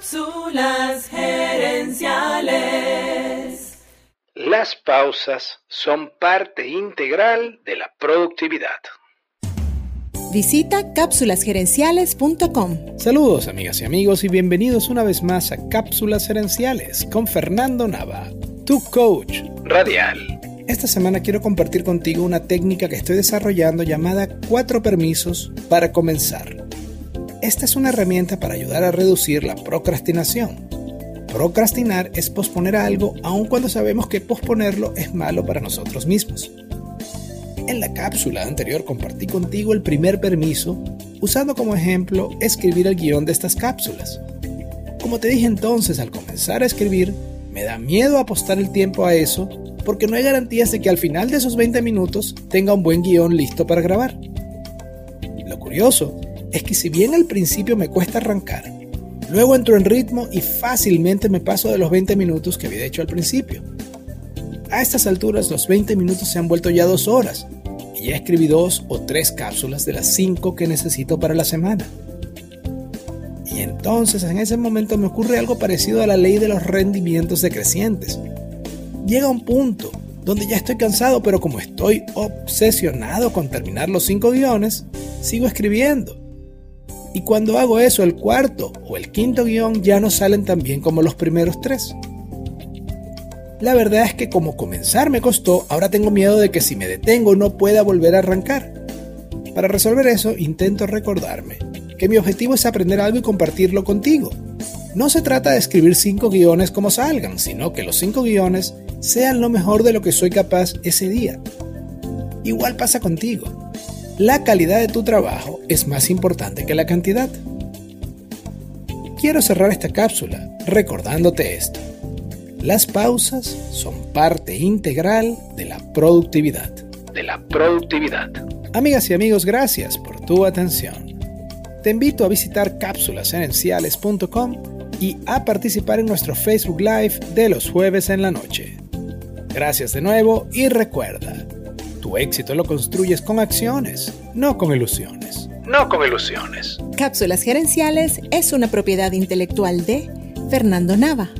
Cápsulas gerenciales. Las pausas son parte integral de la productividad. Visita cápsulasgerenciales.com. Saludos amigas y amigos y bienvenidos una vez más a Cápsulas Gerenciales con Fernando Nava, tu coach Radial. Esta semana quiero compartir contigo una técnica que estoy desarrollando llamada cuatro permisos para comenzar. Esta es una herramienta para ayudar a reducir la procrastinación. Procrastinar es posponer algo aun cuando sabemos que posponerlo es malo para nosotros mismos. En la cápsula anterior compartí contigo el primer permiso usando como ejemplo escribir el guion de estas cápsulas. Como te dije entonces al comenzar a escribir, me da miedo apostar el tiempo a eso porque no hay garantías de que al final de esos 20 minutos tenga un buen guion listo para grabar. Lo curioso es que si bien al principio me cuesta arrancar, luego entro en ritmo y fácilmente me paso de los 20 minutos que había hecho al principio. A estas alturas los 20 minutos se han vuelto ya dos horas y ya escribí dos o tres cápsulas de las cinco que necesito para la semana. Y entonces en ese momento me ocurre algo parecido a la ley de los rendimientos decrecientes. Llega un punto donde ya estoy cansado, pero como estoy obsesionado con terminar los cinco guiones, sigo escribiendo. Y cuando hago eso, el cuarto o el quinto guion ya no salen tan bien como los primeros tres. La verdad es que como comenzar me costó, ahora tengo miedo de que si me detengo no pueda volver a arrancar. Para resolver eso, intento recordarme que mi objetivo es aprender algo y compartirlo contigo. No se trata de escribir cinco guiones como salgan, sino que los cinco guiones sean lo mejor de lo que soy capaz ese día. Igual pasa contigo. La calidad de tu trabajo es más importante que la cantidad. Quiero cerrar esta cápsula recordándote esto. Las pausas son parte integral de la productividad. De la productividad. Amigas y amigos, gracias por tu atención. Te invito a visitar cápsulasgerenciales.com y a participar en nuestro Facebook Live de los jueves en la noche. Gracias de nuevo y recuerda, tu éxito lo construyes con acciones, no con ilusiones. No con ilusiones. Cápsulas Gerenciales es una propiedad intelectual de Fernando Nava.